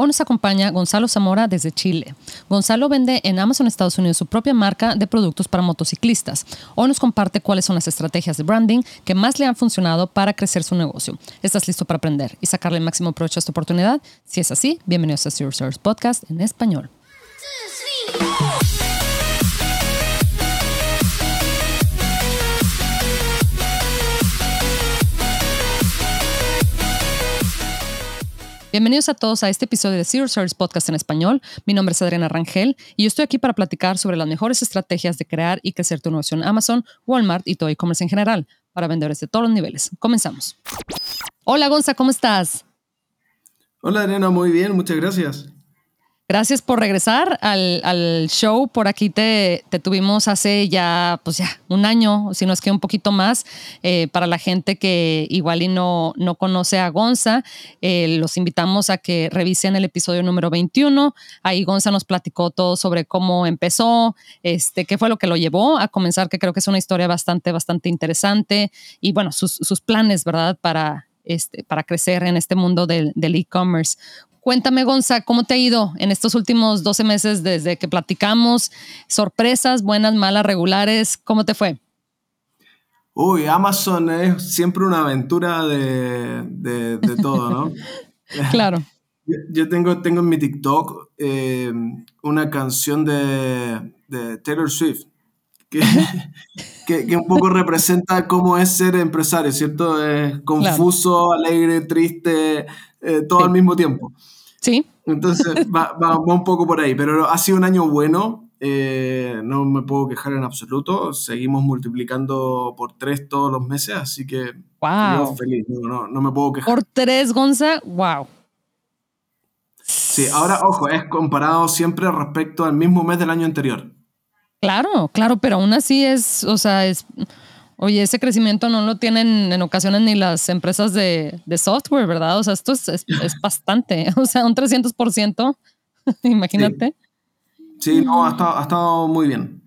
Hoy nos acompaña Gonzalo Zamora desde Chile. Gonzalo vende en Amazon Estados Unidos su propia marca de productos para motociclistas. Hoy nos comparte cuáles son las estrategias de branding que más le han funcionado para crecer su negocio. ¿Estás listo para aprender y sacarle el máximo provecho a esta oportunidad? Si es así, bienvenidos a Zero Service Podcast en español. Bienvenidos a todos a este episodio de Zero Service Podcast en español. Mi nombre es Adriana Rangel y yo estoy aquí para platicar sobre las mejores estrategias de crear y crecer tu negocio en Amazon, Walmart y todo e-commerce en general para vendedores de todos los niveles. Comenzamos. Hola Gonza, ¿cómo estás? Hola Adriana, muy bien, muchas gracias. Gracias por regresar al, show. Por aquí te, tuvimos hace ya, pues ya, un año, si no es que un poquito más. Eh, para la gente que igual y no, no conoce a Gonza, eh, los invitamos a que revisen el episodio número 21. Ahí Gonza nos platicó todo sobre cómo empezó, este, qué fue lo que lo llevó a comenzar, que creo que es una historia bastante, bastante interesante. Y bueno, sus, sus planes, ¿verdad? Para, este, para crecer en este mundo del e-commerce. Cuéntame, Gonza, ¿cómo te ha ido en estos últimos 12 meses desde que platicamos? ¿Sorpresas, buenas, malas, regulares? ¿Cómo te fue? Uy, Amazon es siempre una aventura de, todo, ¿no? claro. Yo, tengo, tengo en mi TikTok eh, una canción de, Taylor Swift que, que, un poco representa cómo es ser empresario, ¿cierto? Es confuso, alegre, triste, eh, todo al mismo tiempo. Sí. Entonces va, un poco por ahí, pero ha sido un año bueno, eh, no me puedo quejar en absoluto, seguimos multiplicando por tres todos los meses, así que wow. feliz, no, no, me puedo quejar. Por tres, Gonza, wow. Sí, ahora, ojo, es comparado siempre respecto al mismo mes del año anterior. Claro, claro, pero aún así es, o sea, es Oye, ese crecimiento no lo tienen en ocasiones ni las empresas de, software, ¿verdad? O sea, esto es, bastante. O sea, un 300%, imagínate. Sí, no, ha estado, ha estado, muy bien.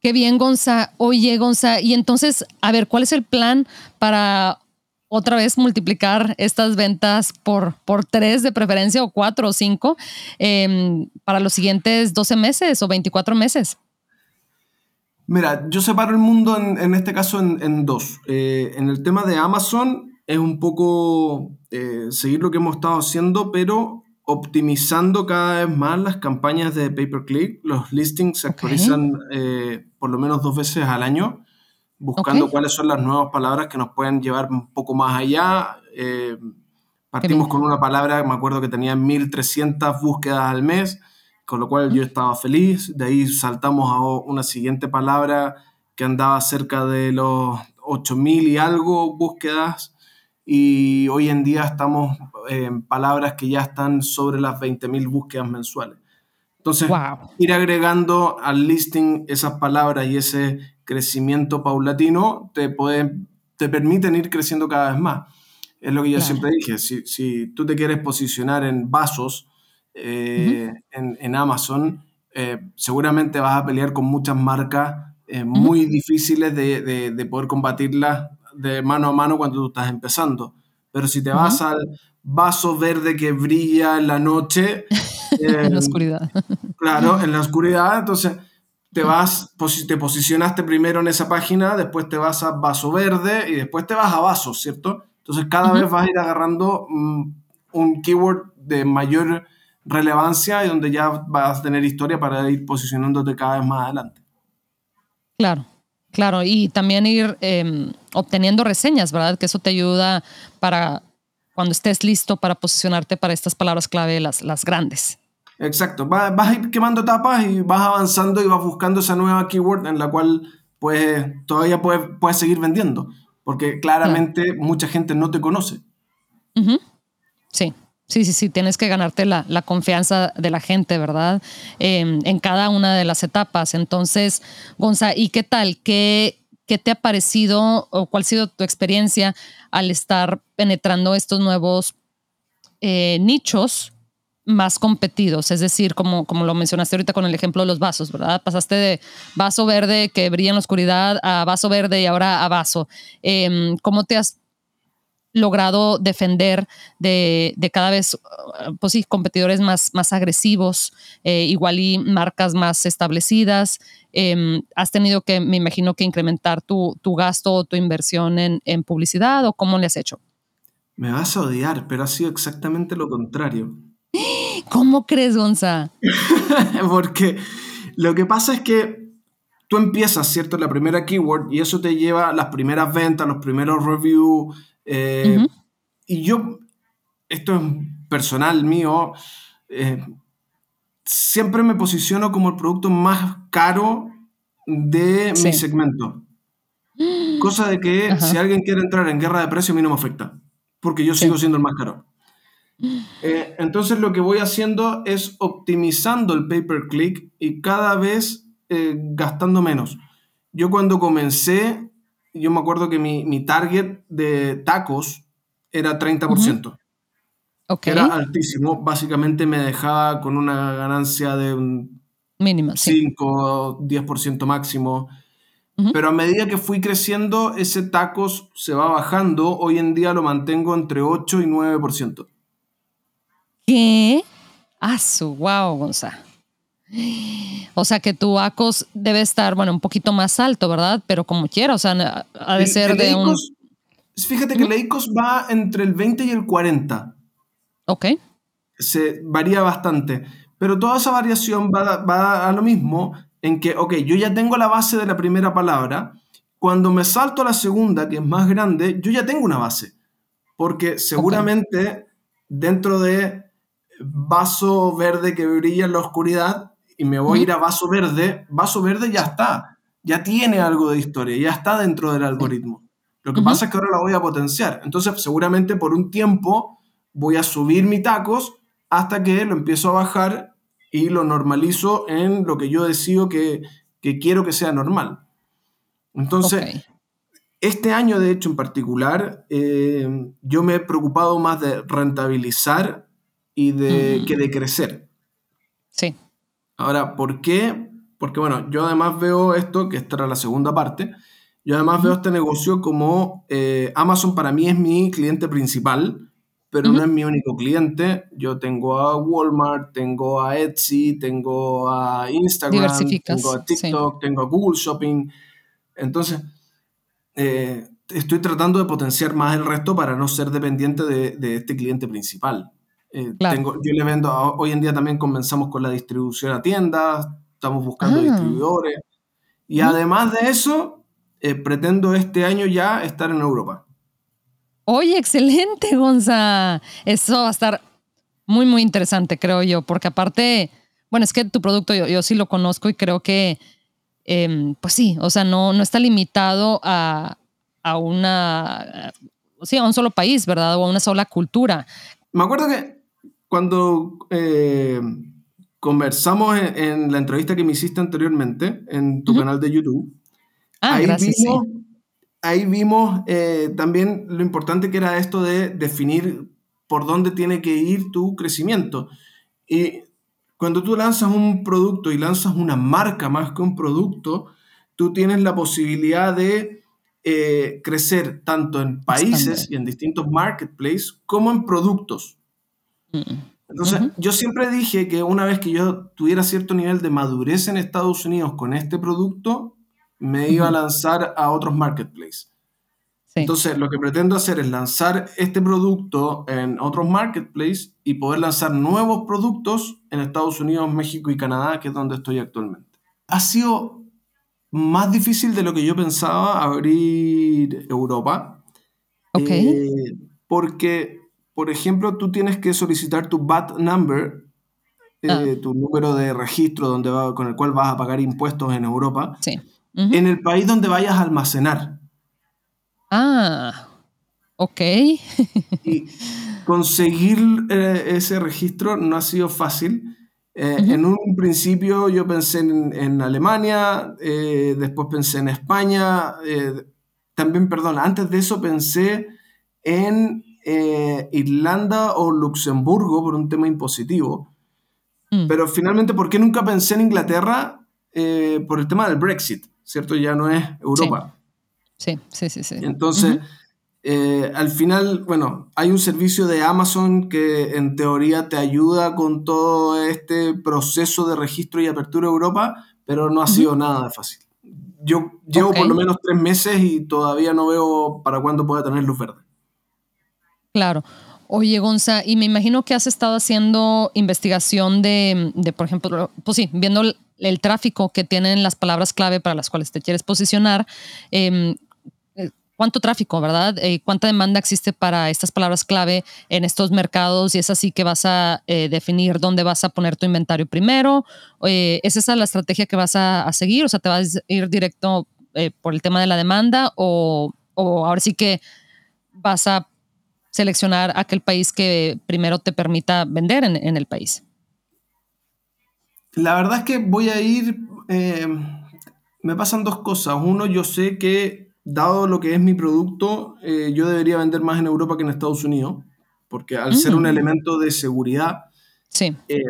Qué bien, Gonza. Oye, Gonza, y entonces, a ver, ¿cuál es el plan para otra vez multiplicar estas ventas por, por tres de preferencia o cuatro o cinco em, para los siguientes 12 meses o 24 meses? Mira, yo separo el mundo en, este caso en, dos. Eh, en el tema de Amazon es un poco eh, seguir lo que hemos estado haciendo, pero optimizando cada vez más las campañas de pay-per-click. Los listings se actualizan eh, por lo menos dos veces al año, buscando cuáles son las nuevas palabras que nos pueden llevar un poco más allá. partimos con una palabra, me acuerdo que tenía 1.300 búsquedas al mes con lo cual yo estaba feliz. De ahí saltamos a una siguiente palabra que andaba cerca de los 8.000 y algo búsquedas y hoy en día estamos en palabras que ya están sobre las 20.000 búsquedas mensuales. Entonces, ir agregando al listing esas palabras y ese crecimiento paulatino te, puede, te permiten ir creciendo cada vez más. Es lo que yo siempre dije, si, si, tú te quieres posicionar en vasos, eh, en, Amazon, eh, seguramente vas a pelear con muchas marcas eh, muy difíciles de, poder combatirlas de mano a mano cuando tú estás empezando. Pero si te vas al vaso verde que brilla en la noche... en la oscuridad. claro, en la oscuridad, entonces te vas, te posicionaste primero en esa página, después te vas a vaso verde y después te vas a vaso, ¿cierto? Entonces cada vez vas a ir agarrando mm, un keyword de mayor relevancia y donde ya vas a tener historia para ir posicionándote cada vez más adelante. Claro, claro, y también ir em, obteniendo reseñas, ¿verdad? Que eso te ayuda para cuando estés listo para posicionarte para estas palabras clave, las, las grandes. Exacto, vas, a ir quemando etapas y vas avanzando y vas buscando esa nueva keyword en la cual pues todavía puedes, puedes seguir vendiendo, porque claramente mucha gente no te conoce. Sí, Sí, sí, sí, tienes que ganarte la, confianza de la gente, ¿verdad? Em, en cada una de las etapas. Entonces, Gonza, ¿y qué tal? ¿Qué, ¿Qué te ha parecido o cuál ha sido tu experiencia al estar penetrando estos nuevos eh, nichos más competidos? Es decir, como, como lo mencionaste ahorita con el ejemplo de los vasos, ¿verdad? Pasaste de vaso verde que brilla en la oscuridad a vaso verde y ahora a vaso. Em, ¿Cómo te has logrado defender de, cada vez, uh, pues sí, competidores más, más agresivos, eh, igual y marcas más establecidas. Em, ¿Has tenido que, me imagino, que incrementar tu, gasto o tu inversión en, en, publicidad o cómo le has hecho? Me vas a odiar, pero ha sido exactamente lo contrario. ¿Cómo crees, Gonza? Porque lo que pasa es que tú empiezas, ¿cierto? La primera keyword y eso te lleva a las primeras ventas, los primeros reviews eh, y yo, esto es personal mío, eh, siempre me posiciono como el producto más caro de mi segmento. Cosa de que si alguien quiere entrar en guerra de precio, a mí no me afecta, porque yo sigo siendo el más caro. Eh, entonces lo que voy haciendo es optimizando el pay per click y cada vez gastando menos. Yo cuando comencé yo me acuerdo que mi, target de tacos era 30%. Era altísimo. Básicamente me dejaba con una ganancia de un mínimo, 5 o 10% máximo. Pero a medida que fui creciendo, ese tacos se va bajando. Hoy en día lo mantengo entre 8 y 9%. ¿Qué? Ah, su wow, Gonzalo. O sea que tu ACOS debe estar, bueno, un poquito más alto, ¿verdad? Pero como quiera, o sea, ha de ser de un... Fíjate que el ACOS va entre el 20 y el 40. Ok. Se varía bastante. Pero toda esa variación va, va a lo mismo en que, ok, yo ya tengo la base de la primera palabra. Cuando me salto a la segunda, que es más grande, yo ya tengo una base. Porque seguramente dentro de vaso verde que brilla en la oscuridad, y me voy a ir a vaso verde, vaso verde ya está, ya tiene algo de historia, ya está dentro del algoritmo. Lo que pasa es que ahora la voy a potenciar. Entonces, seguramente por un tiempo voy a subir mi tacos hasta que lo empiezo a bajar y lo normalizo en lo que yo decido que, quiero que sea normal. Entonces, este año, de hecho, en particular, eh, yo me he preocupado más de rentabilizar y de, que de crecer. Sí. Ahora, ¿por qué? Porque bueno, yo además veo esto, que esta era la segunda parte, yo además veo este negocio como eh, Amazon para mí es mi cliente principal, pero no es mi único cliente. Yo tengo a Walmart, tengo a Etsy, tengo a Instagram, tengo a TikTok, tengo a Google Shopping. Entonces, eh, estoy tratando de potenciar más el resto para no ser dependiente de este cliente principal. Eh, tengo, yo le vendo, hoy en día también comenzamos con la distribución a tiendas, estamos buscando ah. distribuidores. Y además de eso, eh, pretendo este año ya estar en Europa. Oye, excelente, Gonza. Eso va a estar muy, muy interesante, creo yo, porque aparte, bueno, es que tu producto yo, yo sí lo conozco y creo que, em, pues sí, o sea, no, no está limitado a, a una, sí, a un solo país, ¿verdad? O a una sola cultura. Me acuerdo que cuando eh, conversamos en, la entrevista que me hiciste anteriormente en tu canal de YouTube, ah, ahí, vimos, ahí vimos eh, también lo importante que era esto de definir por dónde tiene que ir tu crecimiento. Y cuando tú lanzas un producto y lanzas una marca más que un producto, tú tienes la posibilidad de eh, crecer tanto en países y en distintos marketplaces como en productos. Entonces, yo siempre dije que una vez que yo tuviera cierto nivel de madurez en Estados Unidos con este producto, me iba a lanzar a otros marketplaces. Entonces, lo que pretendo hacer es lanzar este producto en otros marketplaces y poder lanzar nuevos productos en Estados Unidos, México y Canadá, que es donde estoy actualmente. Ha sido más difícil de lo que yo pensaba abrir Europa. Ok. Eh, porque por ejemplo, tú tienes que solicitar tu VAT number, eh, ah. tu número de registro donde va, con el cual vas a pagar impuestos en Europa, en el país donde vayas a almacenar. Ah, ok. y conseguir eh, ese registro no ha sido fácil. Eh, en un principio yo pensé en, Alemania, después pensé en España, también, perdón, antes de eso pensé en eh, Irlanda o Luxemburgo por un tema impositivo. Mm. Pero finalmente, ¿por qué nunca pensé en Inglaterra? Eh, por el tema del Brexit, ¿cierto? Ya no es Europa. Sí, sí, sí, sí. Entonces, Eh, al final, bueno, hay un servicio de Amazon que en teoría te ayuda con todo este proceso de registro y apertura a Europa, pero no ha sido nada fácil. Yo llevo por lo menos tres meses y todavía no veo para cuándo pueda tener luz verde. Claro. Oye, Gonza, y me imagino que has estado haciendo investigación de, por ejemplo, pues sí, viendo el, tráfico que tienen las palabras clave para las cuales te quieres posicionar. Em, eh, ¿Cuánto tráfico, verdad? Eh, ¿Cuánta demanda existe para estas palabras clave en estos mercados? Y es así que vas a eh, definir dónde vas a poner tu inventario primero. ¿Es esa la estrategia que vas a, seguir? O sea, ¿te vas a ir directo por el tema de la demanda o, o ahora sí que vas a seleccionar aquel país que primero te permita vender en, el país? La verdad es que voy a ir, eh, me pasan dos cosas. Uno, yo sé que dado lo que es mi producto, eh, yo debería vender más en Europa que en Estados Unidos, porque al ser un mm. elemento de seguridad, sí. Eh,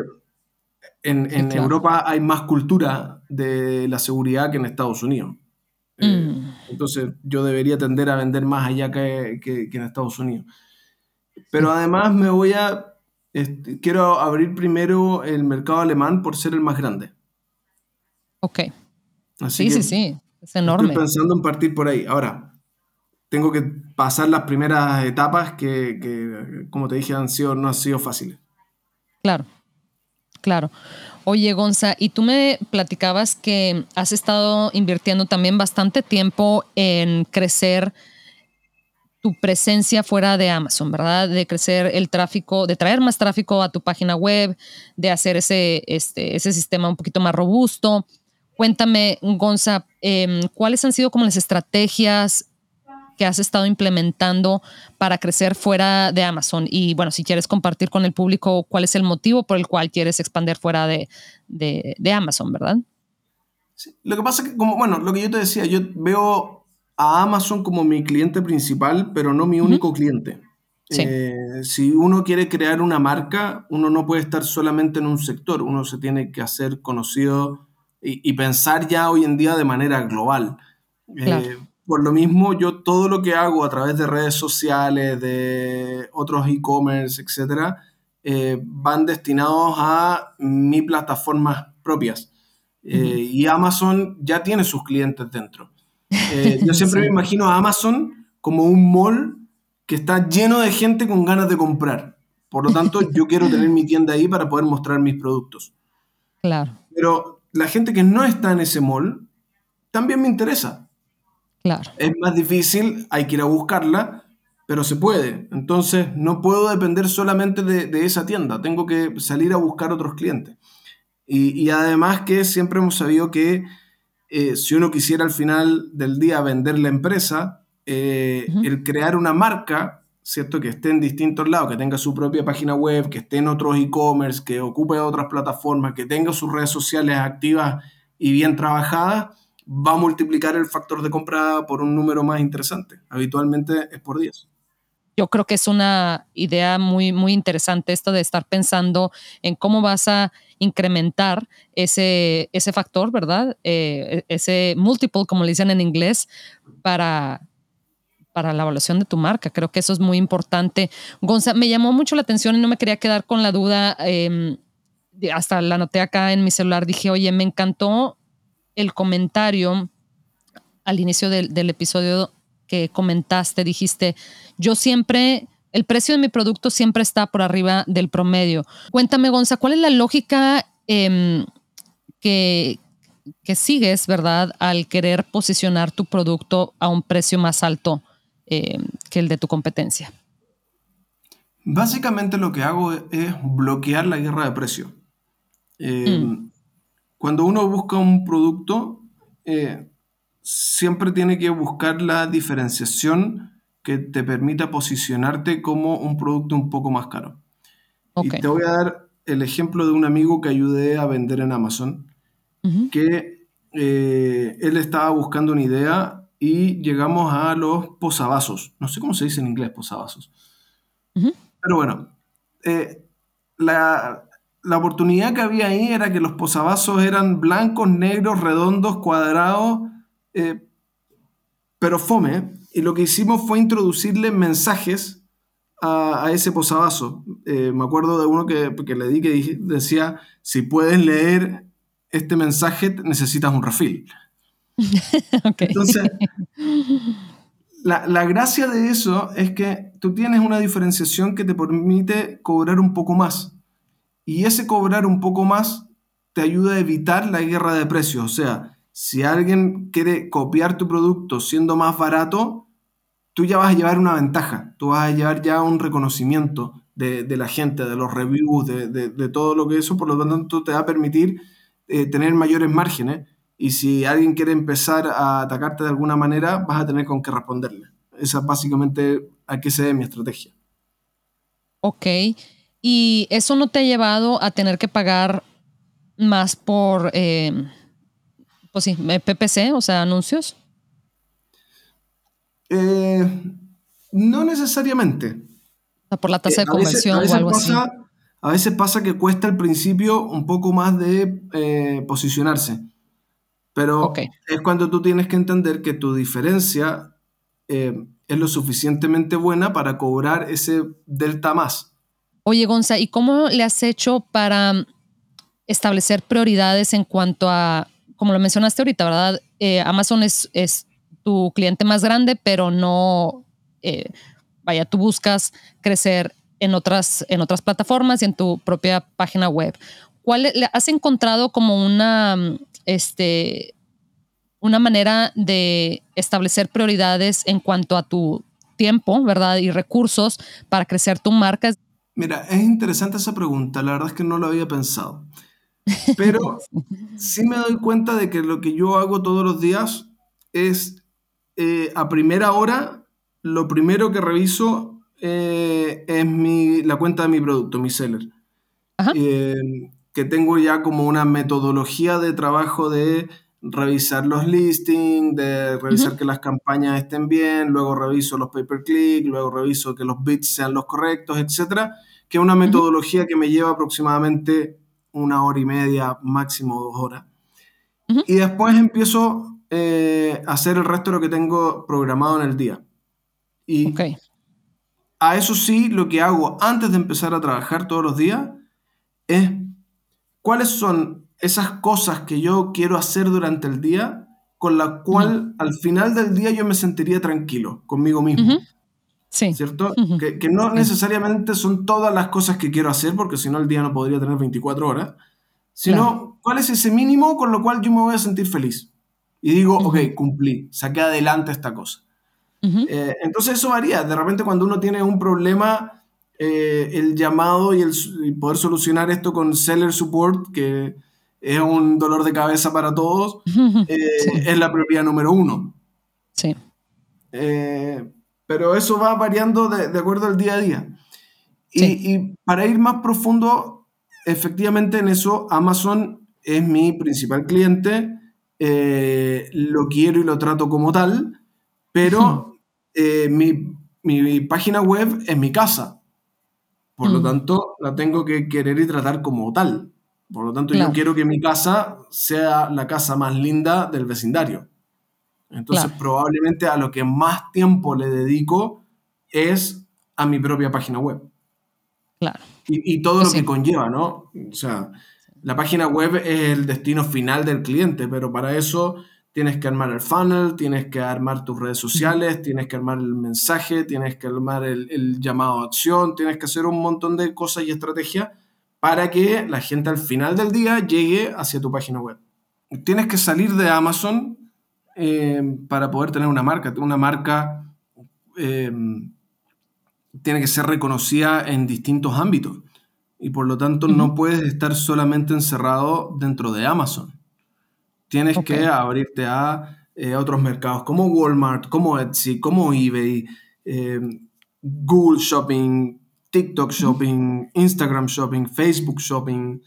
en, Europa hay más cultura de la seguridad que en Estados Unidos. Mm. Entonces yo debería tender a vender más allá que en Estados Unidos. Pero además me voy a, este, quiero abrir primero el mercado alemán por ser el más grande. Ok. sí, sí, sí, es enorme. Estoy pensando en partir por ahí. Ahora, tengo que pasar las primeras etapas que, que como te dije, han sido, no han sido fáciles. Claro, claro. Oye, Gonza, y tú me platicabas que has estado invirtiendo también bastante tiempo en crecer tu presencia fuera de Amazon, ¿verdad? De crecer el tráfico, de traer más tráfico a tu página web, de hacer ese, este, ese sistema un poquito más robusto. Cuéntame, Gonza, em, ¿cuáles han sido como las estrategias que has estado implementando para crecer fuera de Amazon? Y bueno, si quieres compartir con el público cuál es el motivo por el cual quieres expandir fuera de, de, Amazon, ¿verdad? Sí, lo que pasa es que, como, bueno, lo que yo te decía, yo veo a Amazon como mi cliente principal, pero no mi único cliente. Eh, si uno quiere crear una marca, uno no puede estar solamente en un sector, uno se tiene que hacer conocido y, pensar ya hoy en día de manera global. Eh, por lo mismo, yo todo lo que hago a través de redes sociales, de otros e-commerce, etcétera, eh, van destinados a mis plataformas propias. y Amazon ya tiene sus clientes dentro. Eh, yo siempre me imagino a Amazon como un mall que está lleno de gente con ganas de comprar. Por lo tanto, yo quiero tener mi tienda ahí para poder mostrar mis productos. Claro. Pero la gente que no está en ese mall también me interesa. Claro. Es más difícil, hay que ir a buscarla, pero se puede. Entonces, no puedo depender solamente de, esa tienda, tengo que salir a buscar otros clientes. Y, y, además que siempre hemos sabido que eh, si uno quisiera al final del día vender la empresa, eh, el crear una marca, ¿cierto? Que esté en distintos lados, que tenga su propia página web, que esté en otros e-commerce, que ocupe otras plataformas, que tenga sus redes sociales activas y bien trabajadas, va a multiplicar el factor de compra por un número más interesante. Habitualmente es por 10 yo creo que es una idea muy, muy interesante esto de estar pensando en cómo vas a incrementar ese, ese factor, ¿verdad? Eh, e, ese multiple, como le dicen en inglés, para, para la evaluación de tu marca. Creo que eso es muy importante. Gonza, me llamó mucho la atención y no me quería quedar con la duda. Em, hasta la anoté acá en mi celular. Dije, oye, me encantó el comentario al inicio del episodio que comentaste, dijiste, yo siempre, el precio de mi producto siempre está por arriba del promedio. Cuéntame, Gonza, ¿cuál es la lógica em, que, que, sigues, verdad, al querer posicionar tu producto a un precio más alto em, que el de tu competencia? Básicamente lo que hago es bloquear la guerra de precio. Em, mm. Cuando uno busca un producto, eh, siempre tiene que buscar la diferenciación que te permita posicionarte como un producto un poco más caro. Y te voy a dar el ejemplo de un amigo que ayudé a vender en Amazon, que eh, él estaba buscando una idea y llegamos a los posavasos. No sé cómo se dice en inglés posavasos. Pero bueno, eh, la, la oportunidad que había ahí era que los posavasos eran blancos, negros, redondos, cuadrados, eh, pero fome, y lo que hicimos fue introducirle mensajes a, ese posavasos. Eh, me acuerdo de uno que, que le di que decía, si puedes leer este mensaje, necesitas un refil. Entonces, la, la, gracia de eso es que tú tienes una diferenciación que te permite cobrar un poco más. Y ese cobrar un poco más te ayuda a evitar la guerra de precios. O sea, si alguien quiere copiar tu producto siendo más barato, tú ya vas a llevar una ventaja, tú vas a llevar ya un reconocimiento de, la gente, de los reviews, de, todo lo que eso, por lo tanto te va a permitir eh, tener mayores márgenes y si alguien quiere empezar a atacarte de alguna manera, vas a tener con qué responderle. Esa es básicamente a qué se debe mi estrategia. Ok, y eso no te ha llevado a tener que pagar más por, eh, pues sí, PPC, o sea, anuncios. Eh, no necesariamente. Por la tasa de eh, conversión o algo así. A veces pasa que cuesta al principio un poco más de eh, posicionarse. Pero es cuando tú tienes que entender que tu diferencia es lo suficientemente buena para cobrar ese delta más. Oye, Gonza, ¿y cómo le has hecho para establecer prioridades en cuanto a, como lo mencionaste ahorita, ¿verdad? Amazon es, tu cliente más grande, pero no, eh, vaya, tú buscas crecer en otras, en otras plataformas y en tu propia página web. ¿Cuál has encontrado como una, este, una manera de establecer prioridades en cuanto a tu tiempo, verdad, y recursos para crecer tu marca? Mira, es interesante esa pregunta. La verdad es que no lo había pensado. Pero sí. me doy cuenta de que lo que yo hago todos los días es eh, a primera hora, lo primero que reviso eh, es mi, la cuenta de mi producto, mi seller. Eh, que tengo ya como una metodología de trabajo de revisar los listings, de revisar que las campañas estén bien, luego reviso los pay per click, luego reviso que los bits sean los correctos, etcétera, que es una metodología que me lleva aproximadamente una hora y media, máximo dos horas. Y después empiezo eh, hacer el resto de lo que tengo programado en el día. Y a eso sí, lo que hago antes de empezar a trabajar todos los días es cuáles son esas cosas que yo quiero hacer durante el día con la cual al final del día yo me sentiría tranquilo conmigo mismo. Sí. ¿Cierto? que, no necesariamente son todas las cosas que quiero hacer, porque si no el día no podría tener 24 horas, sino cuál es ese mínimo con lo cual yo me voy a sentir feliz y digo, ok, cumplí, saqué adelante esta cosa. Eh, entonces eso varía. De repente cuando uno tiene un problema, eh, el llamado y el poder solucionar esto con seller support, que es un dolor de cabeza para todos, eh, es la prioridad número uno. Sí. Pero eso va variando de, acuerdo al día a día. Y, y para ir más profundo, efectivamente en eso Amazon es mi principal cliente eh, lo quiero y lo trato como tal, pero eh, mi, página web es mi casa. Por lo mm. tanto, la tengo que querer y tratar como tal. Por lo tanto, yo quiero que mi casa sea la casa más linda del vecindario. Entonces, probablemente a lo que más tiempo le dedico es a mi propia página web. Claro. Y, todo lo que conlleva, ¿no? O sea, la página web es el destino final del cliente, pero para eso tienes que armar el funnel, tienes que armar tus redes sociales, tienes que armar el mensaje, tienes que armar el, llamado a acción, tienes que hacer un montón de cosas y estrategias para que la gente al final del día llegue hacia tu página web. Tienes que salir de Amazon eh, para poder tener una marca. Una marca eh, tiene que ser reconocida en distintos ámbitos y por lo tanto no puedes estar solamente encerrado dentro de Amazon. Tienes que abrirte a eh, otros mercados como Walmart, como Etsy, como eBay, Google Shopping, TikTok Shopping, Instagram Shopping, Facebook Shopping.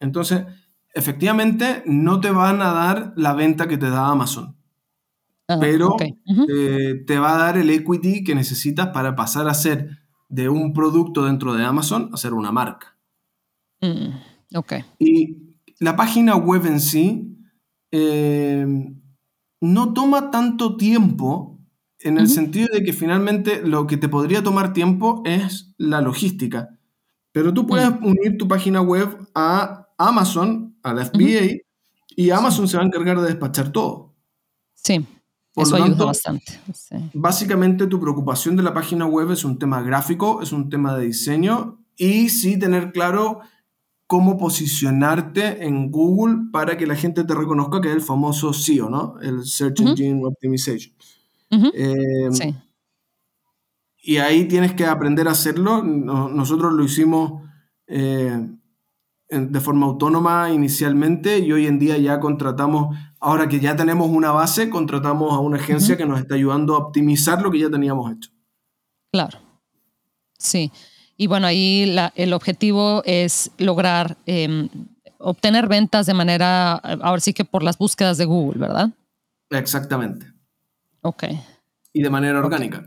Entonces, efectivamente, no te van a dar la venta que te da Amazon. Ah, pero te va a dar el equity que necesitas para pasar a ser de un producto dentro de Amazon a ser una marca. Mm, ok. Y la página web en sí eh, no toma tanto tiempo en el sentido de que finalmente lo que te podría tomar tiempo es la logística. Pero tú puedes Mm. unir tu página web a Amazon, a la FBA, y Amazon se va a encargar de despachar todo. Sí, Por eso ayuda tanto, bastante. sí. Básicamente tu preocupación de la página web es un tema gráfico, es un tema de diseño y sí tener claro cómo posicionarte en Google para que la gente te reconozca que es el famoso SEO, ¿no? El Search. Engine Optimization. Eh, Sí. Y ahí tienes que aprender a hacerlo. No- nosotros lo hicimos eh, de forma autónoma inicialmente y hoy en día ya contratamos, ahora que ya tenemos una base, contratamos a una agencia que nos está ayudando a optimizar lo que ya teníamos hecho. Claro. Sí. Y bueno, ahí la- el objetivo es lograr em, obtener ventas de manera, ahora sí que por las búsquedas de Google, ¿verdad? Exactamente. Ok. Y de manera orgánica.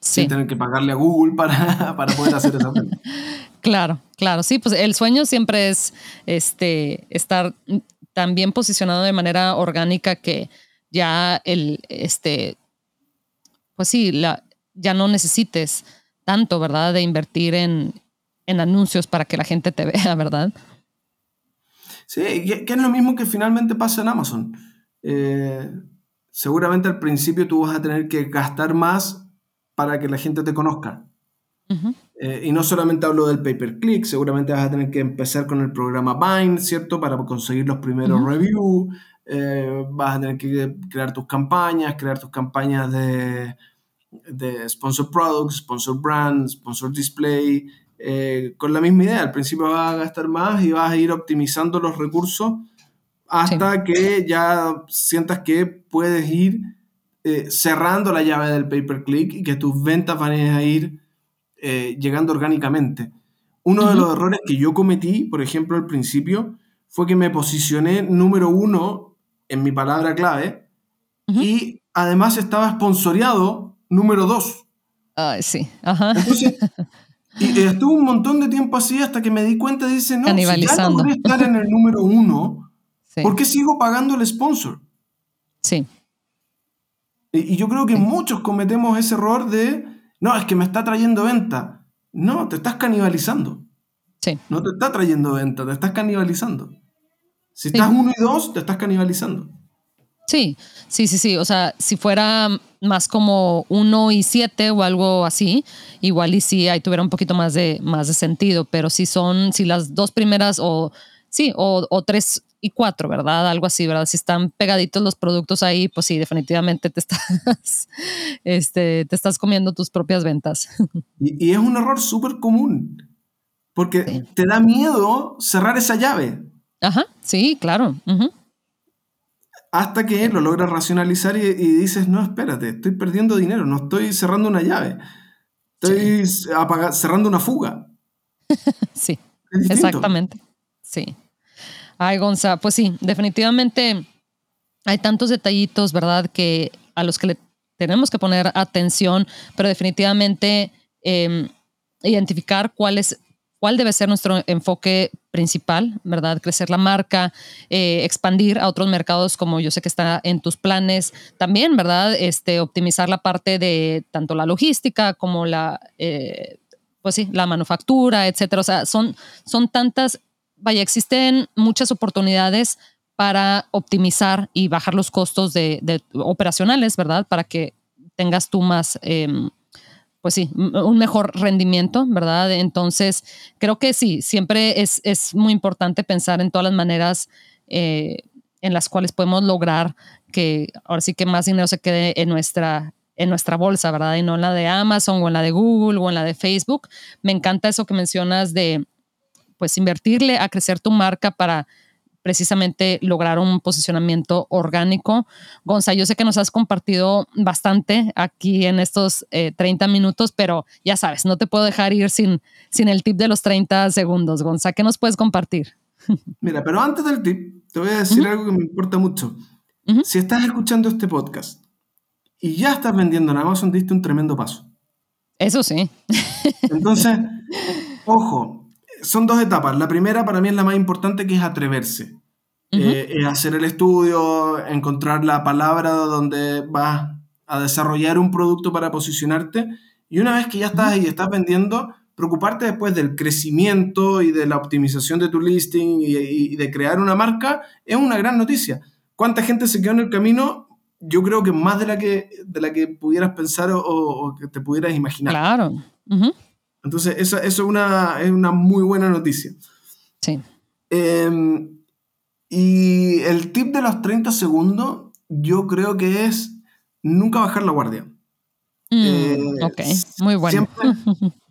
Sí, Sin tener que pagarle a Google para, para poder hacer esa venta. claro, claro. Sí, pues el sueño siempre es este, estar tan bien posicionado de manera orgánica que ya el, este, pues sí, la, ya no necesites tanto, ¿verdad? De invertir en, en anuncios para que la gente te vea, ¿verdad? Sí, que, es lo mismo que finalmente pasa en Amazon. Eh, seguramente al principio tú vas a tener que gastar más para que la gente te conozca. Eh, y no solamente hablo del pay per click, seguramente vas a tener que empezar con el programa Bind, ¿cierto? Para conseguir los primeros Ujú. reviews. Eh, vas a tener que crear tus campañas, crear tus campañas de, de sponsor products, sponsor brand, sponsor display. eh, con la misma idea, al principio vas a gastar más y vas a ir optimizando los recursos hasta que ya sientas que puedes ir eh, cerrando la llave del pay per click y que tus ventas van a ir eh, llegando orgánicamente. Uno de los errores que yo cometí, por ejemplo, al principio, fue que me posicioné número uno en mi palabra clave Ujú. y además estaba sponsoreado número dos. Ay, sí. Ajá. Entonces, y estuve un montón de tiempo así hasta que me di cuenta y dice, no, si ya logré estar en el número uno, Sí. ¿por qué sigo pagando el sponsor? Sí. Y, y yo creo que muchos cometemos ese error de, no, es que me está trayendo venta. No, te estás canibalizando. Sí. No te está trayendo venta, te estás canibalizando. Si estás uno y dos, te estás canibalizando. Sí, sí, sí, sí. O sea, si fuera más como uno y siete o algo así, igual y sí, ahí tuviera un poquito más de, más de sentido. Pero si son, si las dos primeras o sí, o, o tres y cuatro, ¿verdad? Algo así, ¿verdad? Si están pegaditos los productos ahí, pues sí, definitivamente te estás, este, te estás comiendo tus propias ventas. Y, y es un error súper común, porque Sí. te da miedo cerrar esa llave Ajá, sí, claro. hasta que lo logras racionalizar y, y dices, no, espérate, estoy perdiendo dinero, no estoy cerrando una llave, estoy apaga- cerrando una fuga. Sí, exactamente. Sí. Ay, Gonza, pues sí, definitivamente hay tantos detallitos, ¿verdad? Que a los que le tenemos que poner atención, pero definitivamente eh, identificar cuál es cuál debe ser nuestro enfoque principal, ¿verdad? Crecer la marca, eh, expandir a otros mercados como yo sé que está en tus planes. También, ¿verdad? Este, optimizar la parte de tanto la logística como la, eh, pues sí, la manufactura, etcétera. O sea, son, son tantas, vaya, existen muchas oportunidades para optimizar y bajar los costos de, operacionales, ¿verdad? Para que tengas tú más, eh, pues sí, un mejor rendimiento, ¿verdad? Entonces, creo que sí, siempre es, es muy importante pensar en todas las maneras eh, en las cuales podemos lograr que ahora sí que más dinero se quede en nuestra, en nuestra bolsa, ¿verdad? Y no en la de Amazon o en la de Google o en la de Facebook. Me encanta eso que mencionas de, pues, invertirle a crecer tu marca para precisamente lograr un posicionamiento orgánico. Gonza, yo sé que nos has compartido bastante aquí en estos eh, 30 minutos, pero ya sabes, no te puedo dejar ir sin, sin el tip de los 30 segundos. Gonza, ¿qué nos puedes compartir? Mira, pero antes del tip, te voy a decir algo que me importa mucho. Si estás escuchando este podcast y ya estás vendiendo en Amazon, diste un tremendo paso. Eso sí. Entonces, ojo, son dos etapas. La primera para mí es la más importante, que es atreverse. Eh, es hacer el estudio, encontrar la palabra donde vas a desarrollar un producto para posicionarte. Y una vez que ya estás ahí y estás vendiendo, preocuparte después del crecimiento y de la optimización de tu listing y, de crear una marca es una gran noticia. ¿Cuánta gente se quedó en el camino? Yo creo que más de la que, de la que pudieras pensar o, que te pudieras imaginar. Claro. Entonces, eso, es, una, es una muy buena noticia. Sí. Em, y el tip de los 30 segundos, yo creo que es nunca bajar la guardia. Mm, eh, ok, muy bueno.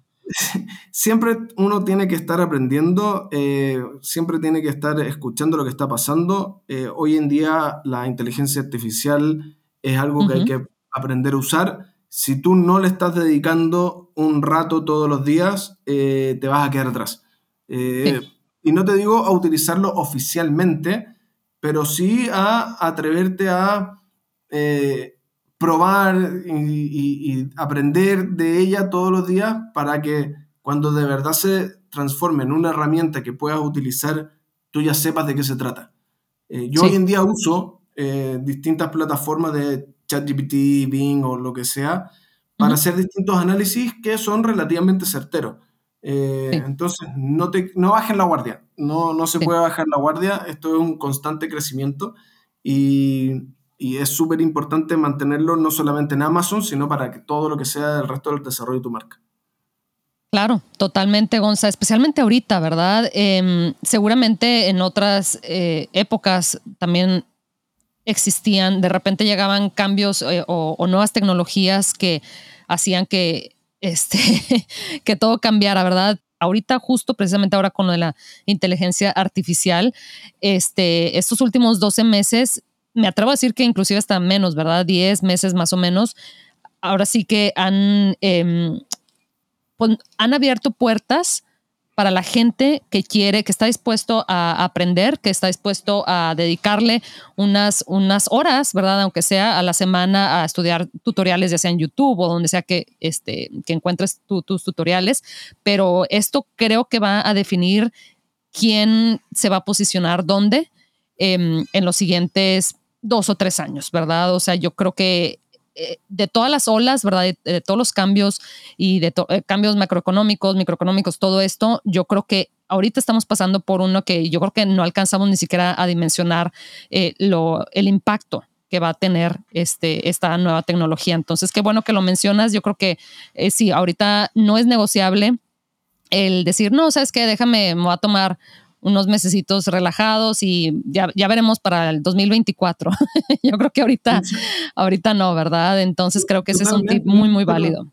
Siempre, uno tiene que estar aprendiendo, eh, siempre tiene que estar escuchando lo que está pasando. Eh, hoy en día la inteligencia artificial es algo que hay que aprender a usar. Si tú no le estás dedicando un rato todos los días, te vas a quedar atrás. Y no te digo a utilizarlo oficialmente, pero sí a atreverte a probar y, aprender de ella todos los días para que cuando de verdad se transforme en una herramienta que puedas utilizar, tú ya sepas de qué se trata. Eh, yo hoy en día uso eh, distintas plataformas de ChatGPT, Bing o lo que sea para hacer distintos análisis que son relativamente certeros. Eh, entonces, no, te, no bajen la guardia, no, no se puede bajar la guardia, esto es un constante crecimiento y, y es súper importante mantenerlo no solamente en Amazon, sino para que todo lo que sea del resto del desarrollo de tu marca. Claro, totalmente, Gonza, especialmente ahorita, ¿verdad? Em, seguramente en otras eh, épocas también existían, de repente llegaban cambios eh, o, nuevas tecnologías que hacían que, este, que todo cambiara, ¿verdad? Ahorita, justo precisamente ahora con lo de la inteligencia artificial, este, estos últimos 12 meses me atrevo a decir que inclusive hasta menos, ¿verdad? 10 meses más o menos. Ahora sí que han, em, han abierto puertas para la gente que quiere, que está dispuesto a aprender, que está dispuesto a dedicarle unas, unas horas, ¿verdad? Aunque sea a la semana a estudiar tutoriales, ya sea en YouTube o donde sea que, este, que encuentres tus tutoriales. Pero esto creo que va a definir quién se va a posicionar dónde em, en los siguientes dos o tres años, ¿verdad? O sea, yo creo que eh, de todas las olas, ¿verdad? De, todos los cambios y de eh, cambios macroeconómicos, microeconómicos, todo esto, yo creo que ahorita estamos pasando por uno que yo creo que no alcanzamos ni siquiera a dimensionar eh, lo, el impacto que va a tener este, esta nueva tecnología. Entonces, qué bueno que lo mencionas. Yo creo que sí, ahorita no es negociable el decir, no, sabes qué, déjame, me voy a tomar unos mesecitos relajados y ya, ya veremos para el 2024. Yo creo que ahorita, ahorita no, ¿verdad? Entonces creo que ese es un tip muy, muy válido.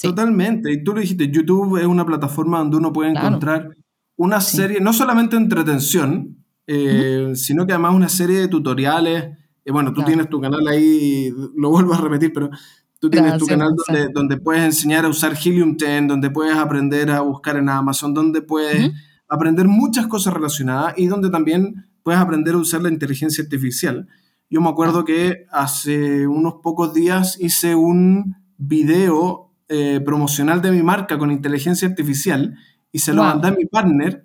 Totalmente. Y tú lo dijiste, YouTube es una plataforma donde uno puede encontrar una serie, no solamente entretención, eh, sino que además una serie de tutoriales. Y bueno, tú tienes tu canal ahí, lo vuelvo a repetir, pero tú tienes tu canal donde, donde, puedes enseñar a usar Helium 10, donde puedes aprender a buscar en Amazon, donde puedes aprender muchas cosas relacionadas y donde también puedes aprender a usar la inteligencia artificial. Yo me acuerdo que hace unos pocos días hice un video eh, promocional de mi marca con inteligencia artificial y se lo mandé a mi partner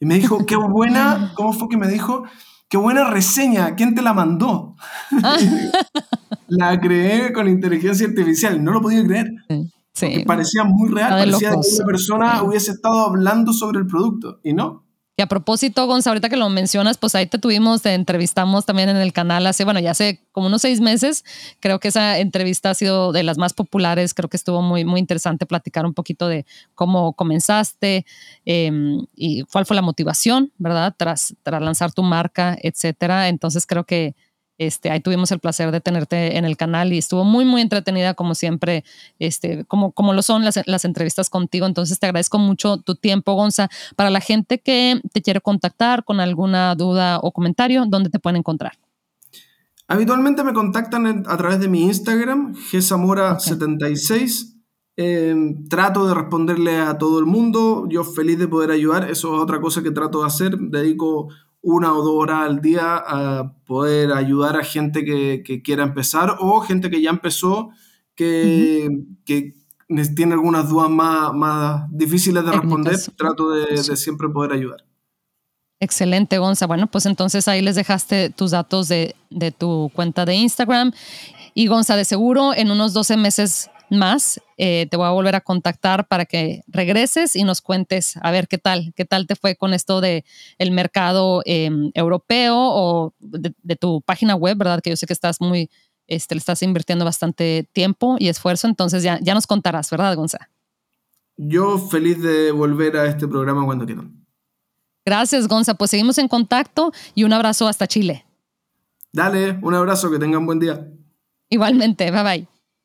y me dijo, qué buena, ¿cómo fue que me dijo? Qué buena reseña, ¿quién te la mandó? la creé con inteligencia artificial, no lo podía creer. Sí. Parecía muy real, parecía que una persona hubiese estado hablando sobre el producto y no. Y a propósito, Gonzalo, ahorita que lo mencionas, pues ahí te tuvimos, te entrevistamos también en el canal hace, bueno, ya hace como unos seis meses. Creo que esa entrevista ha sido de las más populares. Creo que estuvo muy, muy interesante platicar un poquito de cómo comenzaste em, y cuál fue la motivación, ¿verdad? Tras, tras lanzar tu marca, etcétera. Entonces creo que este, ahí tuvimos el placer de tenerte en el canal y estuvo muy, muy entretenida como siempre, este, como, como lo son las, las entrevistas contigo. Entonces te agradezco mucho tu tiempo, Gonza. Para la gente que te quiere contactar con alguna duda o comentario, ¿dónde te pueden encontrar? Habitualmente me contactan a través de mi Instagram, gsamora76. Em, trato de responderle a todo el mundo. Yo feliz de poder ayudar. Eso es otra cosa que trato de hacer. Dedico una o dos horas al día a poder ayudar a gente que, quiera empezar o gente que ya empezó, que, tiene algunas dudas más, más difíciles de responder. Trato de, siempre poder ayudar. Excelente, Gonza. Bueno, pues entonces ahí les dejaste tus datos de, de tu cuenta de Instagram. Y Gonza, de seguro en unos 12 meses más eh, te voy a volver a contactar para que regreses y nos cuentes a ver qué tal, qué tal te fue con esto de el mercado em, europeo o de, tu página web, ¿verdad? Que yo sé que estás muy, este, le estás invirtiendo bastante tiempo y esfuerzo, entonces ya, ya nos contarás, ¿verdad, Gonza? Yo feliz de volver a este programa cuando quieran. Gracias, Gonza. Pues seguimos en contacto y un abrazo hasta Chile. Dale, un abrazo, que tengan buen día. Igualmente, bye bye.